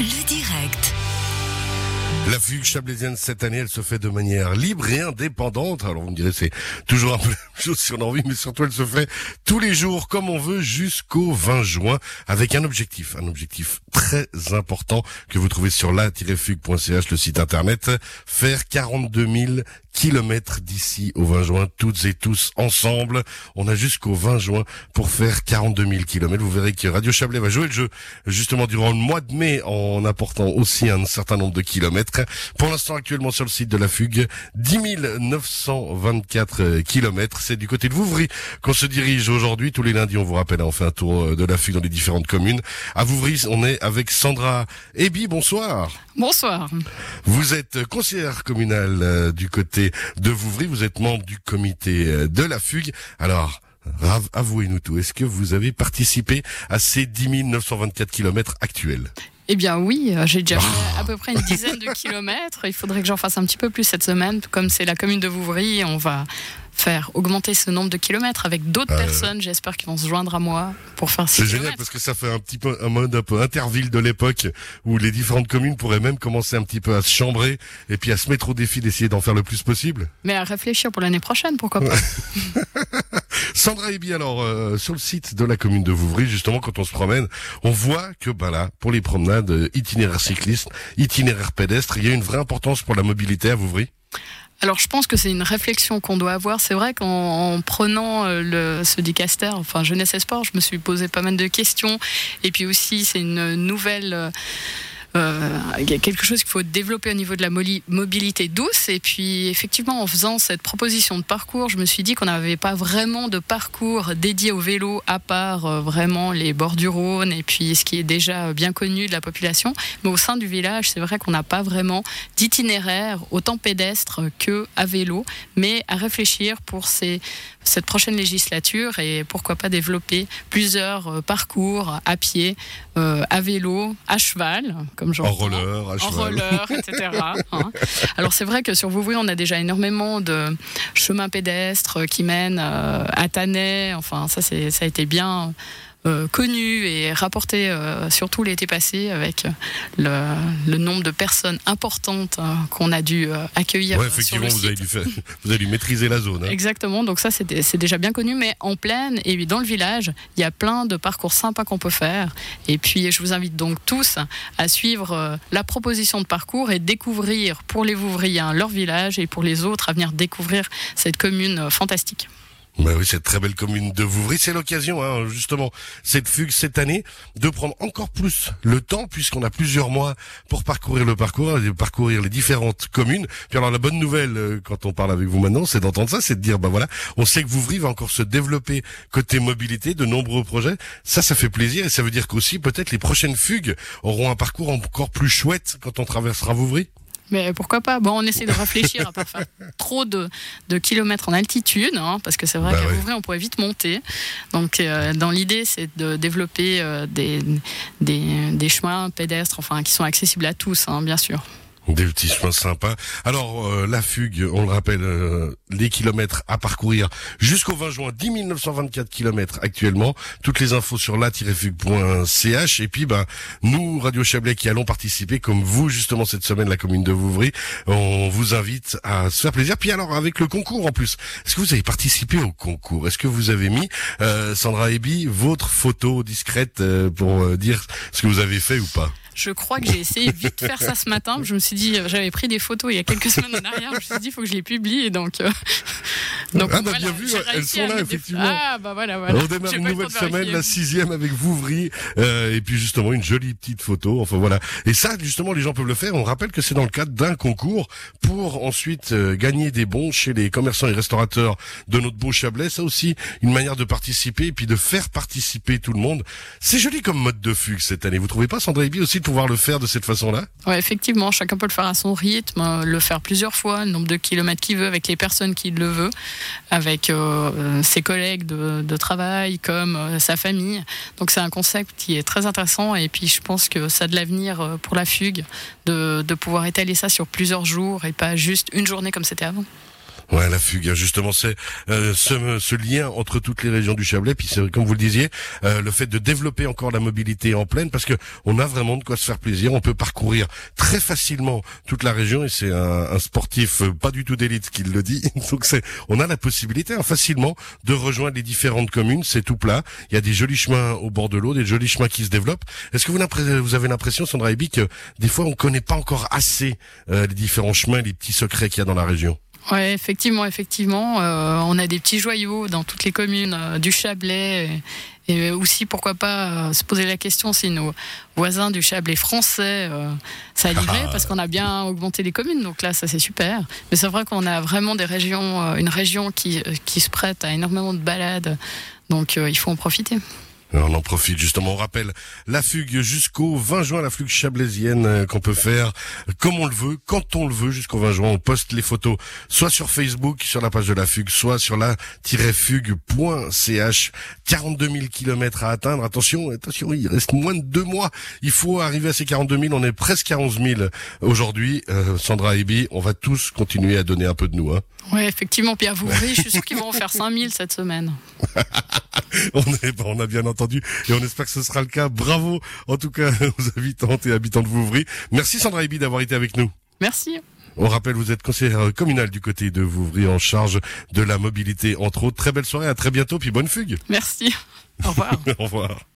Le direct. La fugue chablaisienne cette année, elle se fait de manière libre et indépendante. Alors vous me direz, c'est toujours un peu la même chose si on a envie, mais surtout elle se fait tous les jours comme on veut jusqu'au 20 juin avec un objectif, un objectif très important que vous trouvez sur la-fugue.ch, le site internet, faire 42 000 kilomètres d'ici au 20 juin, toutes et tous ensemble. On a jusqu'au 20 juin pour faire 42 000 kilomètres. Vous verrez que Radio Chablais va jouer le jeu justement durant le mois de mai en apportant aussi un certain nombre de kilomètres. Pour l'instant, actuellement sur le site de la Fugue, 10 924 kilomètres. C'est du côté de Vouvry qu'on se dirige aujourd'hui. Tous les lundis, on vous rappelle, on fait un tour de la Fugue dans les différentes communes. À Vouvry, on est avec Sandra Ebi. Bonsoir. Bonsoir. Vous êtes conseillère communale euh, du côté de Vouvry. Vous êtes membre du comité euh, de la Fugue. Alors, avouez-nous tout. Est-ce que vous avez participé à ces 10 924 kilomètres actuels? Eh bien oui, euh, j'ai déjà fait à peu près une dizaine de kilomètres. Il faudrait que j'en fasse un petit peu plus cette semaine. Comme c'est la commune de Vouvry, on va faire augmenter ce nombre de kilomètres avec d'autres Ah ouais. personnes, j'espère, qui vont se joindre à moi pour faire C'est ces génial parce que ça fait un petit peu un mode un peu interville de l'époque où les différentes communes pourraient même commencer un petit peu à se chambrer et puis à se mettre au défi d'essayer d'en faire le plus possible. Mais à réfléchir pour l'année prochaine, pourquoi pas Sandra Ebi, alors euh, sur le site de la commune de Vouvry, justement quand on se promène, on voit que ben là, pour les promenades, euh, itinéraire cycliste, itinéraire pédestre, il y a une vraie importance pour la mobilité à Vouvry. Alors je pense que c'est une réflexion qu'on doit avoir. C'est vrai qu'en en prenant euh, le, ce dicaster, enfin jeunesse et sport, je me suis posé pas mal de questions. Et puis aussi c'est une nouvelle... euh, il y a quelque chose qu'il faut développer au niveau de la mobilité douce. Et puis, effectivement, en faisant cette proposition de parcours, je me suis dit qu'on n'avait pas vraiment de parcours dédié au vélo, à part euh, vraiment les bords du Rhône et puis ce qui est déjà bien connu de la population. Mais au sein du village, c'est vrai qu'on n'a pas vraiment d'itinéraire autant pédestre que à vélo, mais à réfléchir pour ces, cette prochaine législature et pourquoi pas développer plusieurs euh, parcours à pied, euh, à vélo, à cheval, comme j'en En roller, à en cheval. roller, etc. hein. Alors c'est vrai que sur Vouvry, on a déjà énormément de chemins pédestres qui mènent euh, à Tannay. Enfin, ça, ça a été bien connu et rapporté, euh, surtout l'été passé, avec le, le nombre de personnes importantes euh, qu'on a dû euh, accueillir Ouais, euh, sur effectivement, le vous avez dû faire, vous avez dû maîtriser la zone. hein. Exactement, donc ça c'est déjà bien connu, mais en plaine et dans le village, il y a plein de parcours sympas qu'on peut faire. Et puis je vous invite donc tous à suivre euh, la proposition de parcours et découvrir pour les Vouvriens leur village et pour les autres à venir découvrir cette commune euh, fantastique. Bah oui, cette très belle commune de Vouvry, c'est l'occasion, hein, justement, cette fugue cette année, de prendre encore plus le temps, puisqu'on a plusieurs mois pour parcourir le parcours, et parcourir les différentes communes. Puis alors la bonne nouvelle, euh, quand on parle avec vous maintenant, c'est d'entendre ça, c'est de dire, bah voilà, on sait que Vouvry va encore se développer côté mobilité, de nombreux projets. Ça, ça fait plaisir, et ça veut dire qu'aussi, peut-être, les prochaines fugues auront un parcours encore plus chouette quand on traversera Vouvry. Mais pourquoi pas? Bon, on essaie de réfléchir à pas faire trop de, de kilomètres en altitude, hein, parce que c'est vrai Bah qu'à ouais. Vouvray, on pourrait vite monter. Donc, euh, dans l'idée, c'est de développer euh, des, des, des chemins pédestres, enfin, qui sont accessibles à tous, hein, bien sûr. Des petits chemins sympas. Alors, euh, la fugue, on le rappelle, euh, les kilomètres à parcourir jusqu'au 20 juin, 10 924 kilomètres actuellement. Toutes les infos sur la-fugue.ch. Et puis, ben, nous, Radio Chablais, qui allons participer, comme vous, justement, cette semaine, la commune de Vouvry, on vous invite à se faire plaisir. Puis alors, avec le concours en plus, est-ce que vous avez participé au concours? Est-ce que vous avez mis, euh, Sandra Ebi, votre photo discrète euh, pour euh, dire ce que vous avez fait ou pas? Je crois que j'ai essayé vite de faire ça ce matin. Je me suis dit, euh, j'avais pris des photos il y a quelques semaines en arrière. Je me suis dit, il faut que je les publie. Et donc, euh, donc Ah, bah, bien vu, elles sont là, des- effectivement. Ah, bah voilà, voilà. On démarre une nouvelle semaine, la sixième avec Vouvry, euh, et puis justement une jolie petite photo. Enfin voilà. Et ça, justement, les gens peuvent le faire. On rappelle que c'est dans le cadre d'un concours pour ensuite euh, gagner des bons chez les commerçants et restaurateurs de notre beau Chablais. Ça aussi, une manière de participer et puis de faire participer tout le monde. C'est joli comme mode de fugue cette année. Vous trouvez pas, Sandra Ebi, aussi de pouvoir le faire de cette façon-là? Ouais, effectivement, chacun peut le faire à son rythme, euh, le faire plusieurs fois, le nombre de kilomètres qu'il veut, avec les personnes qu'il le veut, avec euh, euh, ses collègues de, travail, comme euh, sa famille. Donc c'est un concept qui est très intéressant et puis je pense que ça a de l'avenir pour la fugue, de pouvoir étaler ça sur plusieurs jours et pas juste une journée comme c'était avant. Ouais, la fugue, justement, c'est euh, ce, ce, lien entre toutes les régions du Chablais. Puis, comme vous le disiez, euh, le fait de développer encore la mobilité en pleine, parce que on a vraiment de quoi se faire plaisir. On peut parcourir très facilement toute la région, et c'est un, un, sportif euh, pas du tout d'élite qui le dit. Donc, c'est, on a la possibilité hein, facilement de rejoindre les différentes communes. C'est tout plat. Il y a des jolis chemins au bord de l'eau, des jolis chemins qui se développent. Est-ce que vous, vous avez l'impression, Sandra Ebi, que des fois on connaît pas encore assez les différents chemins, les petits secrets qu'il y a dans la région? Ouais, effectivement, effectivement, euh, on a des petits joyaux dans toutes les communes euh, du Chablais et, aussi pourquoi pas euh, se poser la question si nos voisins du Chablais français ça livré parce qu'on a bien augmenté les communes, donc là ça c'est super. Mais c'est vrai qu'on a vraiment des régions, une région qui qui se prête à énormément de balades, donc il faut en profiter. On en profite justement. On rappelle la fugue jusqu'au 20 juin, la fugue chablaisienne euh, qu'on peut faire comme on le veut, quand on le veut jusqu'au 20 juin. On poste les photos soit sur Facebook, sur la page de la fugue, soit sur la-fugue.ch. 42 000 kilomètres à atteindre. Attention, attention, il reste moins de deux mois. Il faut arriver à ces 42 000. On est presque à 11 000 aujourd'hui. Euh, Sandra et Bi, on va tous continuer à donner un peu de nous. Hein. Oui, effectivement. Puis à vous, je suis sûr qu'ils vont en faire 5 000 cette semaine. on, est, on a bien entendu et on espère que ce sera le cas. Bravo en tout cas aux habitantes et habitants de Vouvry. Merci Sandra Ebi d'avoir été avec nous. Merci. On rappelle, vous êtes conseillère communale du côté de Vouvry en charge de la mobilité entre autres. Très belle soirée, à très bientôt puis bonne fugue. Merci. Au revoir. Au revoir.